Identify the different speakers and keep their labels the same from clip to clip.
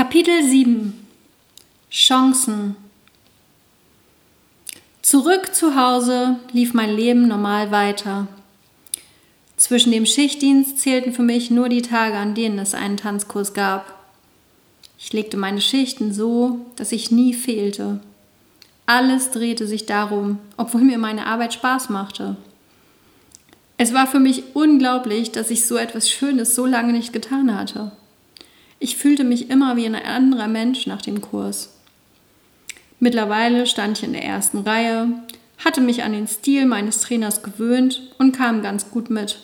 Speaker 1: Kapitel 7 Chancen Zurück zu Hause lief mein Leben normal weiter. Zwischen dem Schichtdienst zählten für mich nur die Tage, an denen es einen Tanzkurs gab. Ich legte meine Schichten so, dass ich nie fehlte. Alles drehte sich darum, obwohl mir meine Arbeit Spaß machte. Es war für mich unglaublich, dass ich so etwas Schönes so lange nicht getan hatte. Ich fühlte mich immer wie ein anderer Mensch nach dem Kurs. Mittlerweile stand ich in der ersten Reihe, hatte mich an den Stil meines Trainers gewöhnt und kam ganz gut mit.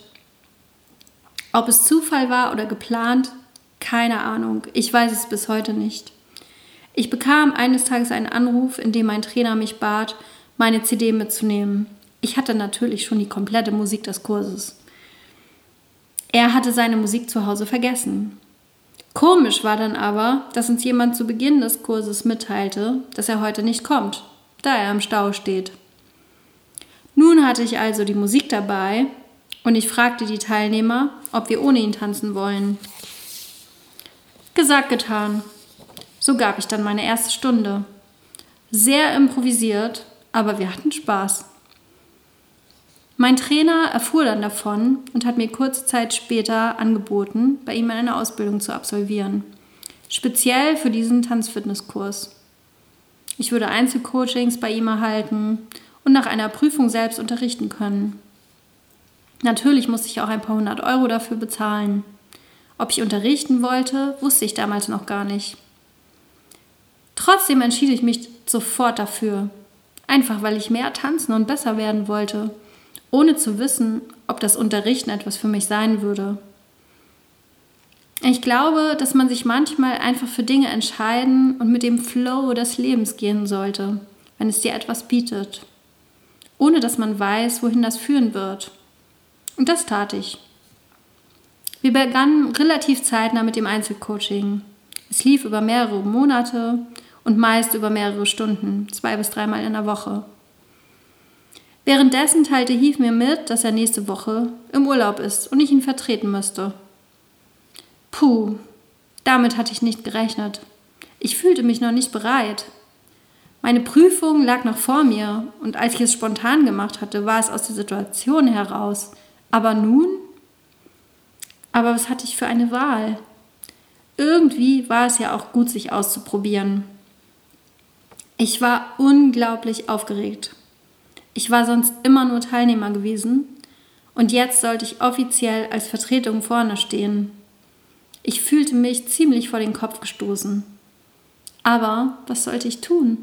Speaker 1: Ob es Zufall war oder geplant, keine Ahnung. Ich weiß es bis heute nicht. Ich bekam eines Tages einen Anruf, in dem mein Trainer mich bat, meine CD mitzunehmen. Ich hatte natürlich schon die komplette Musik des Kurses. Er hatte seine Musik zu Hause vergessen. Komisch war dann aber, dass uns jemand zu Beginn des Kurses mitteilte, dass er heute nicht kommt, da er im Stau steht. Nun hatte ich also die Musik dabei und ich fragte die Teilnehmer, ob wir ohne ihn tanzen wollen. Gesagt, getan. So gab ich dann meine erste Stunde. Sehr improvisiert, aber wir hatten Spaß. Mein Trainer erfuhr dann davon und hat mir kurze Zeit später angeboten, bei ihm eine Ausbildung zu absolvieren. Speziell für diesen Tanzfitnesskurs. Ich würde Einzelcoachings bei ihm erhalten und nach einer Prüfung selbst unterrichten können. Natürlich musste ich auch ein paar hundert Euro dafür bezahlen. Ob ich unterrichten wollte, wusste ich damals noch gar nicht. Trotzdem entschied ich mich sofort dafür. Einfach weil ich mehr tanzen und besser werden wollte ohne zu wissen, ob das Unterrichten etwas für mich sein würde. Ich glaube, dass man sich manchmal einfach für Dinge entscheiden und mit dem Flow des Lebens gehen sollte, wenn es dir etwas bietet, ohne dass man weiß, wohin das führen wird. Und das tat ich. Wir begannen relativ zeitnah mit dem Einzelcoaching. Es lief über mehrere Monate und meist über mehrere Stunden, zwei bis dreimal in der Woche. Währenddessen teilte Heath mir mit, dass er nächste Woche im Urlaub ist und ich ihn vertreten müsste. Puh, damit hatte ich nicht gerechnet. Ich fühlte mich noch nicht bereit. Meine Prüfung lag noch vor mir und als ich es spontan gemacht hatte, war es aus der Situation heraus. Aber nun? Aber was hatte ich für eine Wahl? Irgendwie war es ja auch gut, sich auszuprobieren. Ich war unglaublich aufgeregt. Ich war sonst immer nur Teilnehmer gewesen und jetzt sollte ich offiziell als Vertretung vorne stehen. Ich fühlte mich ziemlich vor den Kopf gestoßen. Aber was sollte ich tun?